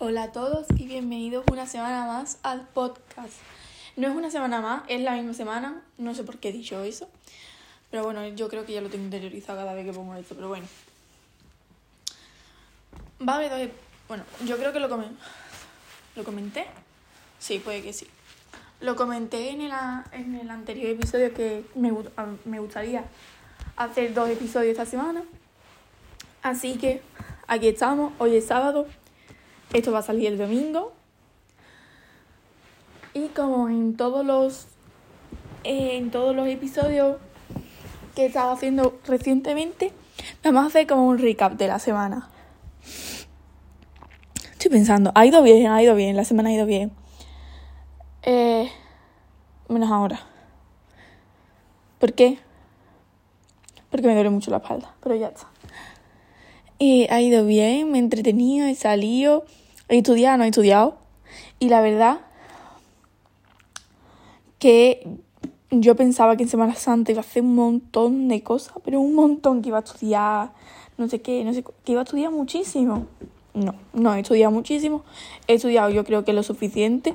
Hola a todos y bienvenidos una semana más al podcast. No es una semana más, es la misma semana, no sé por qué he dicho eso, pero bueno, yo creo que ya lo tengo interiorizado cada vez que pongo esto, pero bueno. Va a haber dos... Bueno, yo creo que lo, comen... ¿Lo comenté? Sí, puede que sí. Lo comenté en el, en el anterior episodio que me, me gustaría hacer dos episodios esta semana. Así que aquí estamos, hoy es sábado, esto va a salir el domingo. Y como en todos los en todos los episodios que he estado haciendo recientemente, vamos a hacer como un recap de la semana. Estoy pensando, ha ido bien, ha ido bien, la semana ha ido bien. Eh, menos ahora. ¿Por qué? Porque me duele mucho la espalda, pero ya está. Y ha ido bien, me he entretenido, he salido, he estudiado, no he estudiado. Y la verdad que yo pensaba que en Semana Santa iba a hacer un montón de cosas, pero un montón que iba a estudiar, no sé qué, no sé, que iba a estudiar muchísimo. No, no he estudiado muchísimo. He estudiado yo creo que lo suficiente.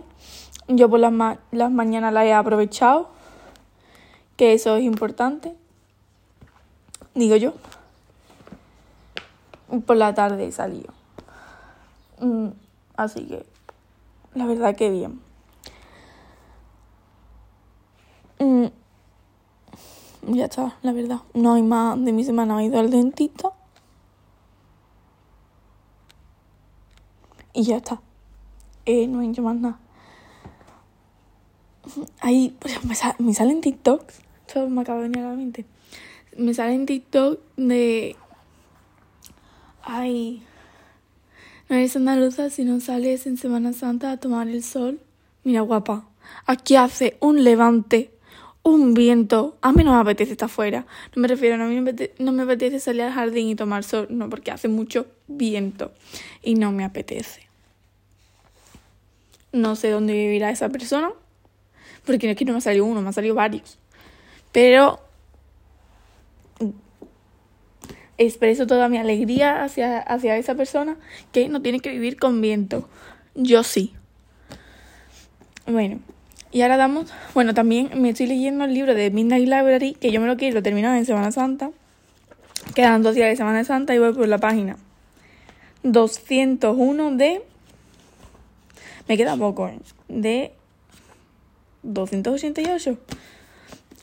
Yo por las, ma- las mañanas la he aprovechado, que eso es importante. Digo yo. Por la tarde he salido. Mm, Así que, la verdad que bien. Mm, Ya está, la verdad. No hay más de mi semana. He ido al dentista. Y ya está. Eh, no he hecho más nada. Ahí, pues, me, sa- me salen TikToks. Esto me acaba de venir a la mente. Me salen TikTok de. Ay. No eres andaluza si no sales en Semana Santa a tomar el sol. Mira, guapa. Aquí hace un levante, un viento. A mí no me apetece estar afuera. No me refiero, no, a mí no me, apete- no me apetece salir al jardín y tomar sol. No, porque hace mucho viento. Y no me apetece. No sé dónde vivirá esa persona. Porque que no me ha salido uno, me han salido varios. Pero expreso toda mi alegría hacia, hacia esa persona que no tiene que vivir con viento. Yo sí. Bueno, y ahora damos. Bueno, también me estoy leyendo el libro de Midnight Library, que yo me lo quiero terminar en Semana Santa. Quedan dos días de Semana Santa y voy por la página 201 de. Me queda poco. De 288.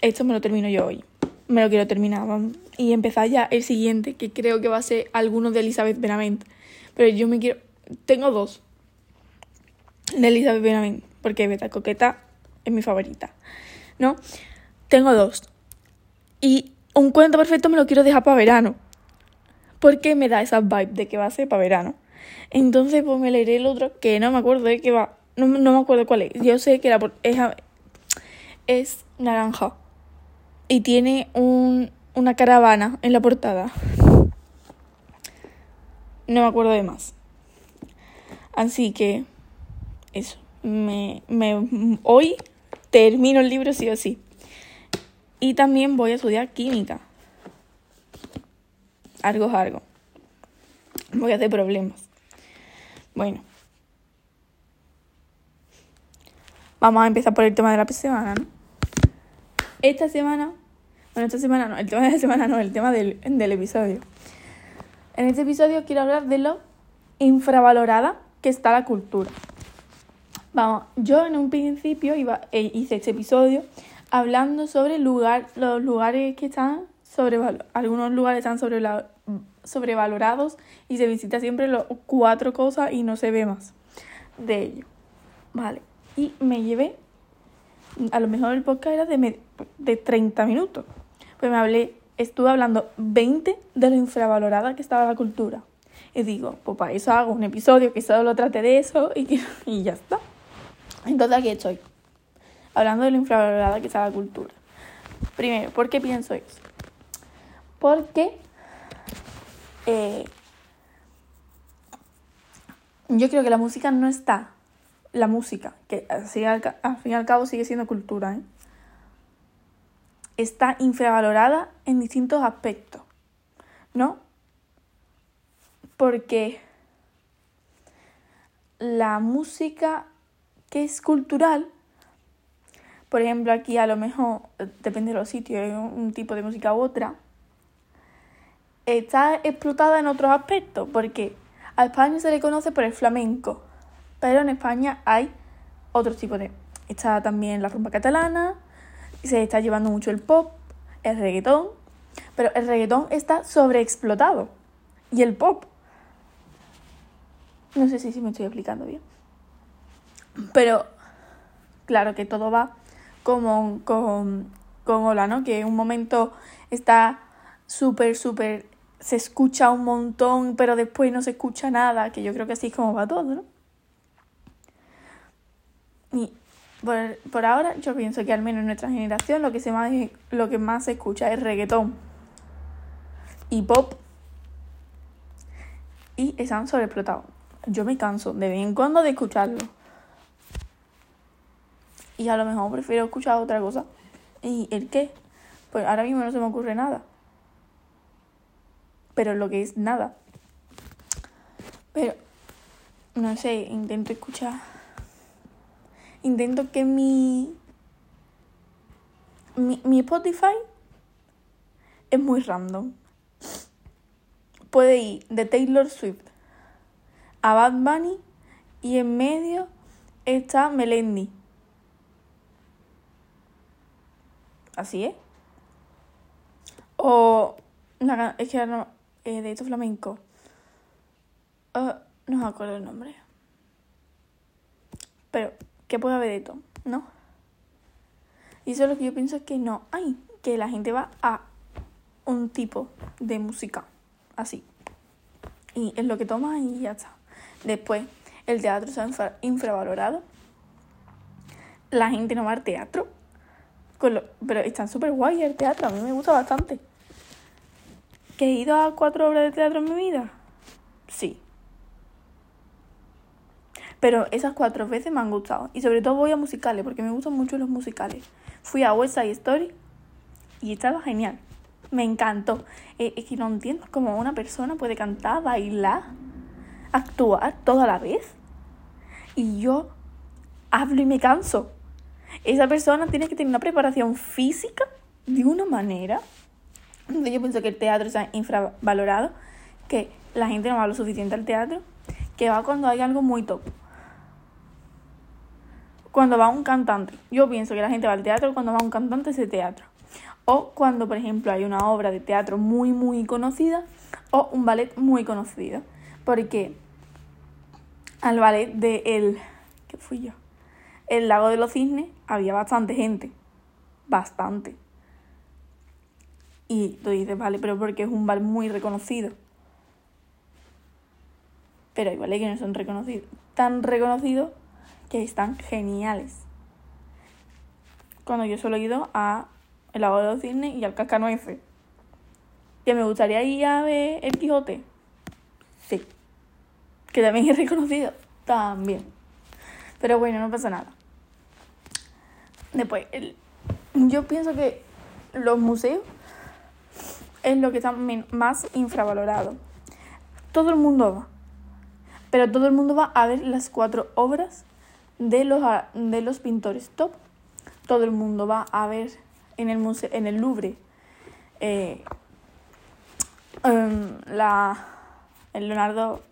Esto me lo termino yo hoy. Me lo quiero terminar. vamos. Y empezar ya el siguiente, que creo que va a ser alguno de Elizabeth Benavent. Pero yo me quiero. Tengo dos de Elizabeth Benavent, porque Beta Coqueta es mi favorita. ¿No? Tengo dos. Y un cuento perfecto me lo quiero dejar para verano. Porque me da esa vibe de que va a ser para verano. Entonces, pues me leeré el otro, que no me acuerdo de qué va. No, no me acuerdo cuál es. Yo sé que la, es, es naranja. Y tiene un, una caravana en la portada. No me acuerdo de más. Así que, eso. Me, me, hoy termino el libro sí o sí. Y también voy a estudiar química. Algo es algo. Voy a hacer problemas. Bueno. Vamos a empezar por el tema de la semana, ¿no? Esta semana, bueno, esta semana no, el tema de la semana no, el tema del, del episodio. En este episodio quiero hablar de lo infravalorada que está la cultura. Vamos, yo en un principio iba, eh, hice este episodio hablando sobre lugar, los lugares que están sobrevalorados. Algunos lugares están sobrevalo- sobrevalorados y se visita siempre los cuatro cosas y no se ve más de ello. Vale. Y me llevé, a lo mejor el podcast era de, de 30 minutos. Pues me hablé, estuve hablando 20 de lo infravalorada que estaba la cultura. Y digo, pues para eso hago un episodio que solo trate de eso y, que- y ya está. Entonces aquí estoy, hablando de lo infravalorada que está la cultura. Primero, ¿por qué pienso eso? Porque eh, yo creo que la música no está. La música, que así al, fin y al cabo sigue siendo cultura, ¿eh? está infravalorada en distintos aspectos, ¿no? Porque la música que es cultural, por ejemplo, aquí a lo mejor, depende de los sitios, hay un tipo de música u otra, está explotada en otros aspectos, porque a España se le conoce por el flamenco, pero en España hay otro tipo de... Está también la rumba catalana, se está llevando mucho el pop, el reggaetón, pero el reggaetón está sobreexplotado. Y el pop. No sé si, me estoy explicando bien. Pero claro que todo va como con, con Hola, ¿no? Que en un momento está súper, súper... Se escucha un montón, pero después no se escucha nada, que yo creo que así es como va todo, ¿no? Y por, por, ahora yo pienso que al menos en nuestra generación lo que, se más, lo que más se escucha es reggaetón y pop y están sobreexplotados. Yo me canso de vez en cuando de escucharlo. Y a lo mejor prefiero escuchar otra cosa. ¿Y el qué? Pues ahora mismo no se me ocurre nada. Pero lo que es nada. Pero, no sé, intento escuchar. Intento que mi. Mi, mi Spotify es muy random puede ir de Taylor Swift a Bad Bunny y en medio está Melendi. Así es. O es que no, eh, de esto flamenco. Uh, no me acuerdo el nombre. Pero, ¿qué puede haber de esto? ¿No? Y eso es lo que yo pienso que no. Ay, que la gente va a un tipo de música así. Y es lo que toma y ya está. Después, el teatro está infravalorado. La gente no va al teatro. pero están súper guay el teatro, a mí me gusta bastante. ¿Que he ido a cuatro obras de teatro en mi vida? Sí. Pero esas cuatro veces me han gustado. Y sobre todo voy a musicales, porque me gustan mucho los musicales. Fui a West Side Story y estaba genial. Me encantó. Eh, es que no entiendo cómo una persona puede cantar, bailar, actuar toda la vez. Y yo hablo y me canso. Esa persona tiene que tener una preparación física de una manera. Yo pienso que el teatro está infravalorado, que la gente no va lo suficiente al teatro, que va cuando hay algo muy top. Cuando va un cantante. Yo pienso que la gente va al teatro cuando va un cantante ese teatro. O cuando, por ejemplo, hay una obra de teatro muy, muy conocida o un ballet muy conocido. Porque al ballet de El... ¿Qué fui yo? El lago de los cisnes había bastante gente. Bastante. Y tú dices, vale, pero porque es un ballet muy reconocido. Pero hay ballets que no son reconocidos. Tan reconocidos que están geniales. Cuando yo solo he ido a el lago de los y al cascanueces. ¿Que me gustaría ir a ver el Quijote? Sí. Que también es reconocido. También. Pero bueno, no pasa nada. Después, yo pienso que los museos es lo que está más infravalorado. Todo el mundo va. Pero todo el mundo va a ver las cuatro obras de los, de los pintores top. Todo el mundo va a ver en el, museo, en el Louvre eh, em, la, el Leonardo,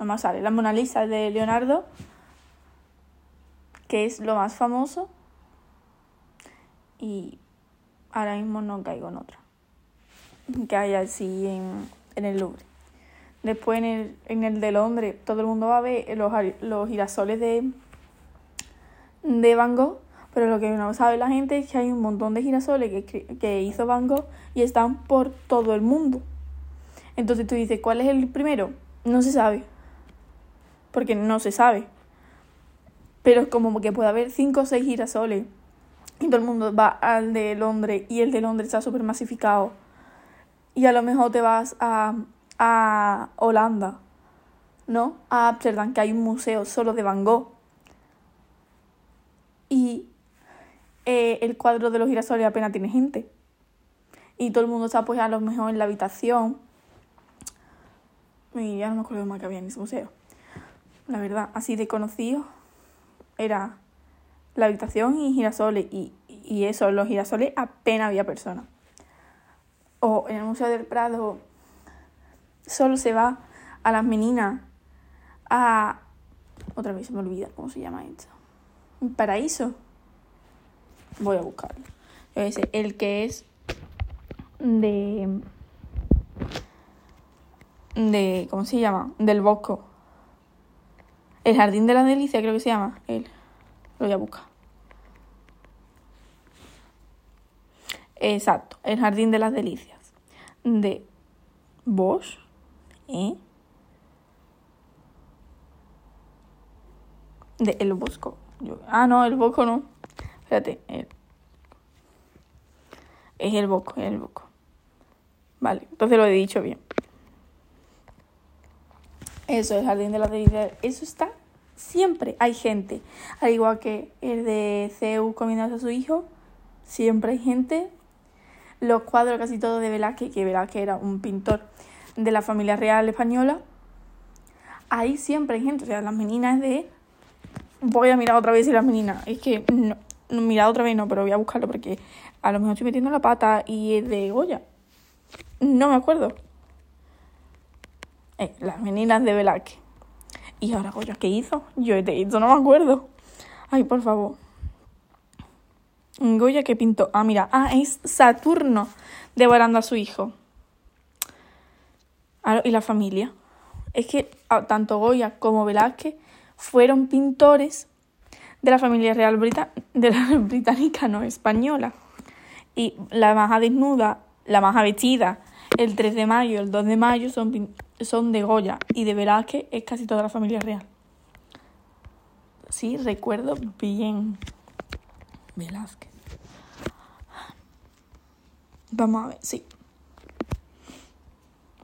no sale, la Mona Lisa de Leonardo, que es lo más famoso, y ahora mismo no caigo en otra que haya así en, en el Louvre. Después en el, en el de Londres, todo el mundo va a ver los, los girasoles de, de Van Gogh pero lo que no sabe la gente es que hay un montón de girasoles que, que hizo Van Gogh y están por todo el mundo. Entonces tú dices, ¿cuál es el primero? No se sabe. Porque no se sabe. Pero es como que puede haber cinco o seis girasoles. Y todo el mundo va al de Londres y el de Londres está súper masificado. Y a lo mejor te vas a, a Holanda, ¿no? A Amsterdam, que hay un museo solo de Van Gogh. Y eh, el cuadro de los girasoles apenas tiene gente. Y todo el mundo está pues a lo mejor en la habitación. Y ya no me acuerdo más que había en ese museo. la verdad, así de conocido. Era la habitación y girasoles. Y, y eso, los girasoles apenas había personas. O en el Museo del Prado solo se va a las meninas a... Otra vez se me olvida cómo se llama esto. Paraíso. Voy a buscarlo. El que es de... de... ¿Cómo se llama? Del Bosco. El Jardín de la Delicia creo que se llama. Él. Lo voy a buscar. Exacto, el Jardín de las Delicias. De Bosch. ¿Eh? De El Bosco. Ah, no, el Bosco no. Espérate. Es el Bosco, es el Bosco. Vale, entonces lo he dicho bien. Eso, el Jardín de las Delicias. Eso está siempre. Hay gente. Al igual que el de CEU comiendo a su hijo. Siempre hay gente los cuadros casi todos de Velázquez, que Velázquez era un pintor de la familia real española, ahí siempre hay gente, o sea, las meninas de... Voy a mirar otra vez si las meninas, es que no, mirar otra vez no, pero voy a buscarlo porque a lo mejor estoy metiendo la pata y es de Goya. No me acuerdo. Eh, las meninas de Velázquez. Y ahora Goya, ¿qué hizo? Yo de esto no me acuerdo. Ay, por favor. Goya que pintó. Ah, mira. Ah, es Saturno devorando a su hijo. Ah, y la familia. Es que ah, tanto Goya como Velázquez fueron pintores de la familia real de la británica, no española. Y la maja desnuda, la maja vestida, el 3 de mayo, el 2 de mayo son, son de Goya. Y de Velázquez es casi toda la familia real. Sí, recuerdo bien. Velázquez. Vamos a ver, sí.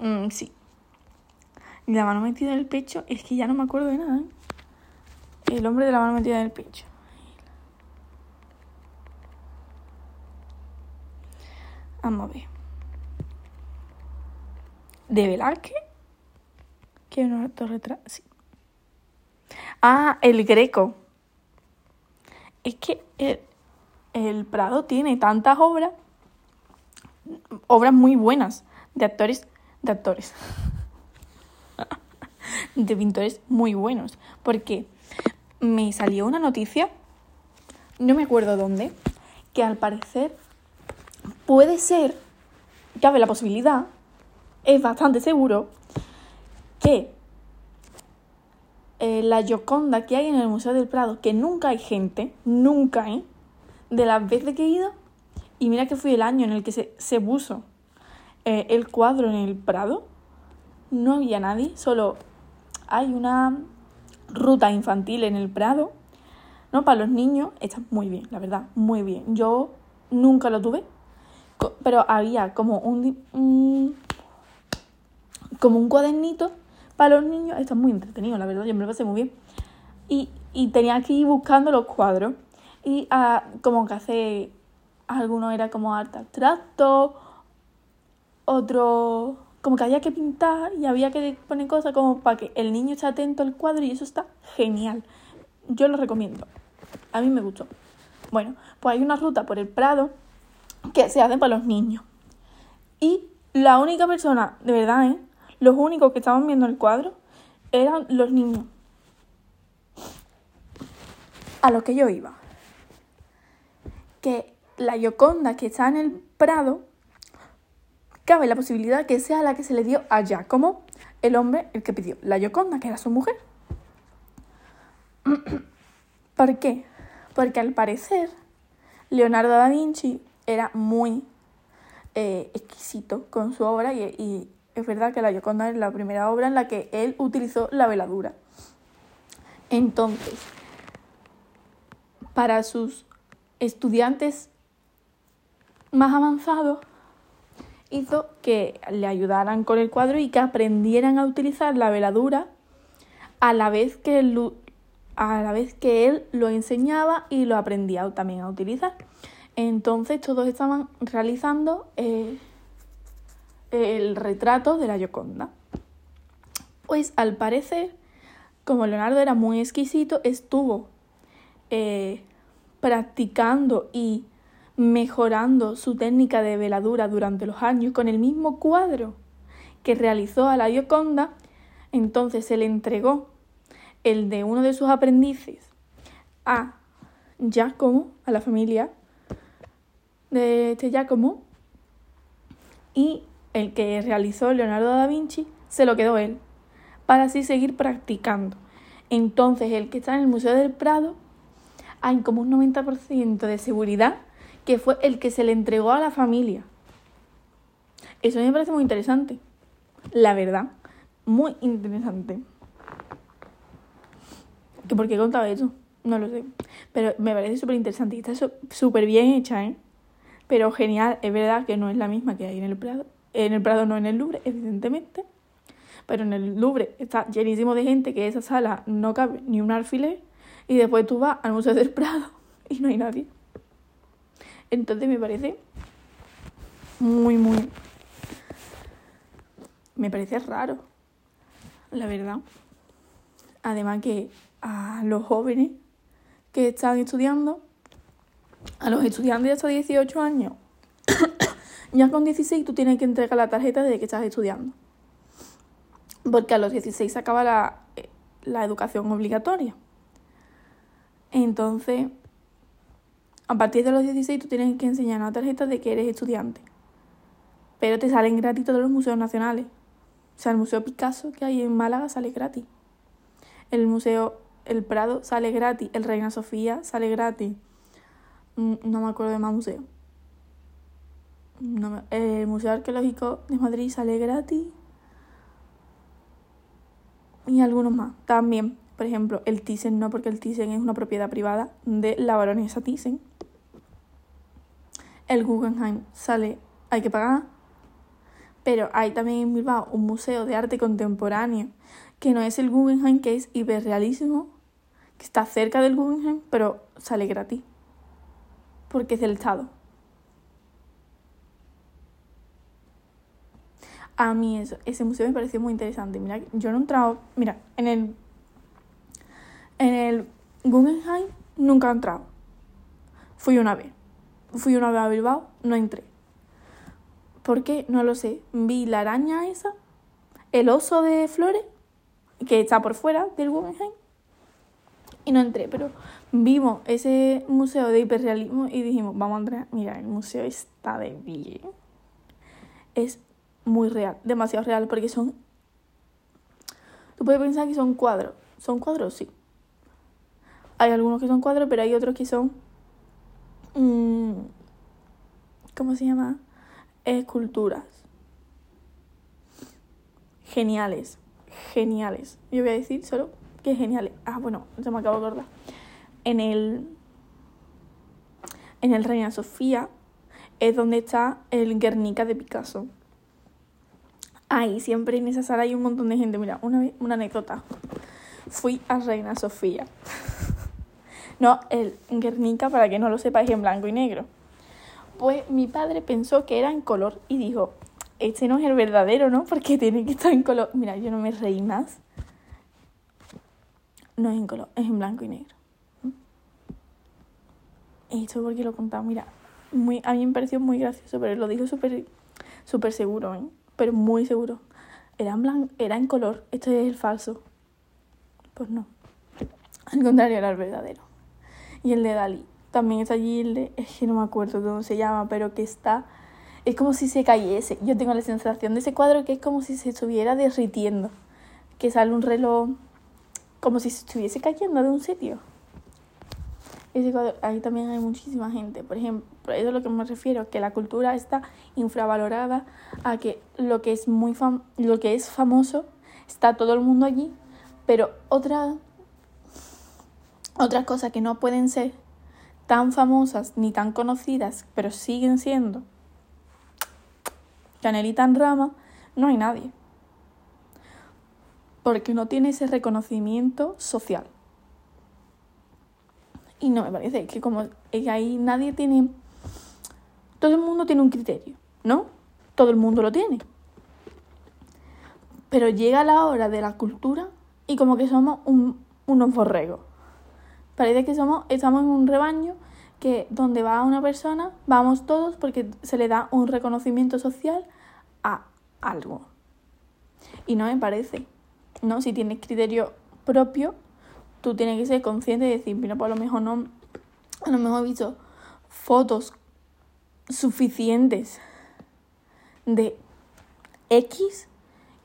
Mm, sí. La mano metida en el pecho, es que ya no me acuerdo de nada. ¿eh? El hombre de la mano metida en el pecho. Vamos a ver. ¿De Velázquez? ¿Qué un autorretrato? Sí. Ah, el Greco. Es que el, el Prado tiene tantas obras, obras muy buenas, de actores, de actores, de pintores muy buenos, porque me salió una noticia, no me acuerdo dónde, que al parecer puede ser, cabe la posibilidad, es bastante seguro, que eh, la Gioconda que hay en el Museo del Prado, que nunca hay gente, nunca hay, de las veces que he ido, y mira que fui el año en el que se, se puso eh, el cuadro en el Prado, no había nadie, solo hay una ruta infantil en el Prado, ¿no? Para los niños está muy bien, la verdad, muy bien. Yo nunca lo tuve, pero había como un, como un cuadernito para los niños, está muy entretenido, la verdad, yo me lo pasé muy bien. Y, y tenía que ir buscando los cuadros. Y ah, como que hace, alguno era como arte abstracto, otro como que había que pintar y había que poner cosas como para que el niño esté atento al cuadro y eso está genial. Yo lo recomiendo. A mí me gustó. Bueno, pues hay una ruta por el Prado que se hace para los niños. Y la única persona, de verdad, ¿eh? los únicos que estaban viendo el cuadro eran los niños. A lo que yo iba que la Yoconda que está en el Prado, cabe la posibilidad que sea la que se le dio allá, como el hombre el que pidió la Yoconda, que era su mujer. ¿Por qué? Porque al parecer Leonardo da Vinci era muy eh, exquisito con su obra y, y, es verdad que la Yoconda es la primera obra en la que él utilizó la veladura. Entonces, para sus estudiantes más avanzados hizo que le ayudaran con el cuadro y que aprendieran a utilizar la veladura a la vez que él, a la vez que él lo enseñaba y lo aprendía también a utilizar. Entonces todos estaban realizando eh, el retrato de la Yoconda. Pues al parecer, como Leonardo era muy exquisito, estuvo eh, practicando y mejorando su técnica de veladura durante los años con el mismo cuadro que realizó a la Gioconda, entonces se le entregó el de uno de sus aprendices a Giacomo, a la familia de este Giacomo, y el que realizó Leonardo da Vinci se lo quedó él, para así seguir practicando. Entonces, el que está en el Museo del Prado, hay como un 90% de seguridad que fue el que se le entregó a la familia. Eso me parece muy interesante. La verdad, muy interesante. ¿Que ¿Por qué he contado eso? No lo sé. Pero me parece súper interesante y está súper bien hecha, ¿eh? Pero genial, es verdad que no es la misma que hay en el Prado. En el Prado no en el Louvre, evidentemente. Pero en el Louvre está llenísimo de gente que esa sala no cabe ni un alfiler. Y después tú vas al Museo del Prado y no hay nadie. Entonces me parece muy, muy... Me parece raro, la verdad. Además que a los jóvenes que están estudiando, a los estudiantes de hasta 18 años, ya con 16 tú tienes que entregar la tarjeta de que estás estudiando. Porque a los 16 se acaba la, la educación obligatoria. Entonces, a partir de los 16 tú tienes que enseñar una tarjeta de que eres estudiante. Pero te salen gratis todos los museos nacionales. O sea, el Museo Picasso que hay en Málaga sale gratis. El Museo El Prado sale gratis. El Reina Sofía sale gratis. Mm, no me acuerdo de más museos. el Museo Arqueológico de Madrid sale gratis. Y algunos más. También, por ejemplo, el Thyssen no, porque el Thyssen es una propiedad privada de la baronesa Thyssen el Guggenheim sale, hay que pagar. Pero hay también en Bilbao un museo de arte contemporáneo, que no es el Guggenheim, que es hiperrealísimo, que está cerca del Guggenheim, pero sale gratis. Porque es del Estado. A mí eso, ese museo me pareció muy interesante. Mira, yo no he entrado, mira, en el en el Guggenheim nunca he entrado. Fui una vez. Fui una vez a Bilbao, no entré. ¿Por qué? No lo sé. Vi la araña esa, el oso de flores, que está por fuera del Guggenheim, y no entré, pero vimos ese museo de hiperrealismo y dijimos, vamos a entrar, mira, el museo está de bien. Es muy real, demasiado real, porque son... Tú puedes pensar que son cuadros. ¿Son cuadros? Sí. Hay algunos que son cuadros, pero hay otros que son Mm, ¿cómo se llama? Esculturas. Geniales, geniales. Yo voy a decir solo que geniales. Ah, bueno, se me acabo de acordar. En el, en el Reina Sofía es donde está el Guernica de Picasso. Ahí siempre en esa sala hay un montón de gente. Mira, una una anécdota. Fui a Reina Sofía. No, el Guernica, para que no lo sepáis, en blanco y negro. Pues mi padre pensó que era en color y dijo, este no es el verdadero, ¿no? Porque tiene que estar en color. Mira, yo no me reí más. No es en color, es en blanco y negro. Esto porque lo contaba, mira, muy, a mí me pareció muy gracioso, pero lo dijo súper súper seguro, ¿eh? Pero muy seguro. Era en, blanco, era en color, esto es el falso. Pues no. Al contrario, era el verdadero y el de Dalí. También está allí el de, es que no me acuerdo cómo se llama, pero que está, es como si se cayese. Yo tengo la sensación de ese cuadro que es como si se estuviera derritiendo, que sale un reloj como si se estuviese cayendo de un sitio. Ese cuadro, ahí también hay muchísima gente. Por ejemplo, eso es lo que me refiero, que la cultura está infravalorada a que lo que es muy fam lo que es famoso está todo el mundo allí, pero otra otras cosas que no pueden ser tan famosas ni tan conocidas, pero siguen siendo Canelita en rama, no hay nadie. Porque no tiene ese reconocimiento social. Y no me parece que como ahí nadie tiene... Todo el mundo tiene un criterio, ¿no? Todo el mundo lo tiene. Pero llega la hora de la cultura y como que somos un, unos borregos. Parece que somos, estamos en un rebaño que donde va una persona, vamos todos porque se le da un reconocimiento social a algo. Y no me parece, ¿no? Si tienes criterio propio, tú tienes que ser consciente de decir, mira, pues a lo mejor no, a lo mejor he visto fotos suficientes de X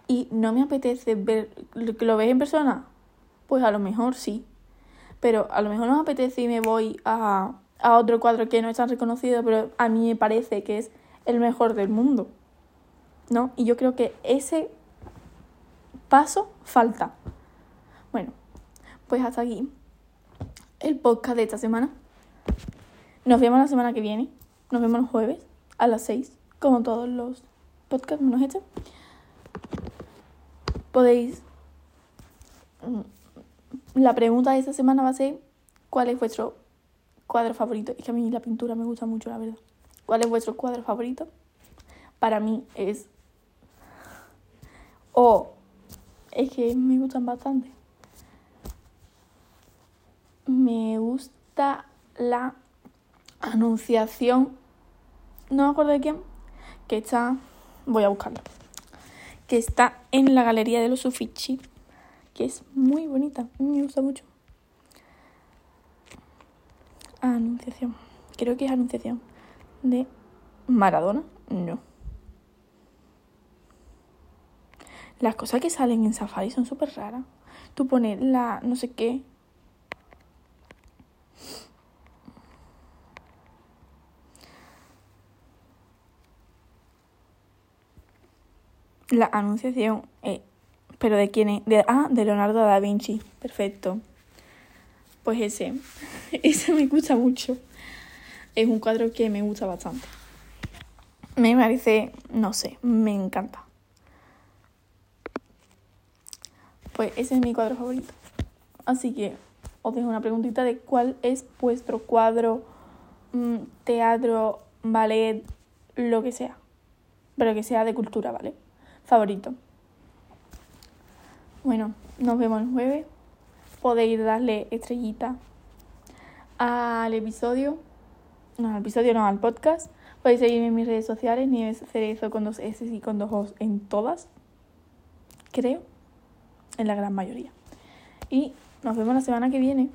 y no me apetece ver lo ves en persona, pues a lo mejor sí. Pero a lo mejor no me apetece y me voy a, a otro cuadro que no es tan reconocido, pero a mí me parece que es el mejor del mundo. ¿No? Y yo creo que ese paso falta. Bueno, pues hasta aquí el podcast de esta semana. Nos vemos la semana que viene. Nos vemos el jueves a las 6, como todos los podcasts menos este. Podéis... La pregunta de esta semana va a ser ¿cuál es vuestro cuadro favorito? Es que a mí la pintura me gusta mucho, la verdad. ¿Cuál es vuestro cuadro favorito? Para mí es... O es que me gustan bastante. Me gusta la anunciación, no me acuerdo de quién, que está, voy a buscarla, que está en la galería de los Uffizi, que es muy bonita, me gusta mucho. Anunciación, creo que es anunciación de Maradona, no. Las cosas que salen en Safari son súper raras. Tú pones la no sé qué. La anunciación. Eh, ¿Pero de quién es? De, ah, de Leonardo da Vinci. Perfecto. Pues ese. Ese me gusta mucho. Es un cuadro que me gusta bastante. Me parece, no sé, me encanta. Pues ese es mi cuadro favorito. Así que os dejo una preguntita de cuál es vuestro cuadro, mm, teatro, ballet, lo que sea. Pero que sea de cultura, ¿vale? Favorito. Bueno, nos vemos el jueves. Podéis darle estrellita al episodio. No, al episodio no, al podcast. Podéis seguirme en mis redes sociales, Nieves Cerezo con dos S y con dos O en todas. Creo en la gran mayoría. Y nos vemos la semana que viene.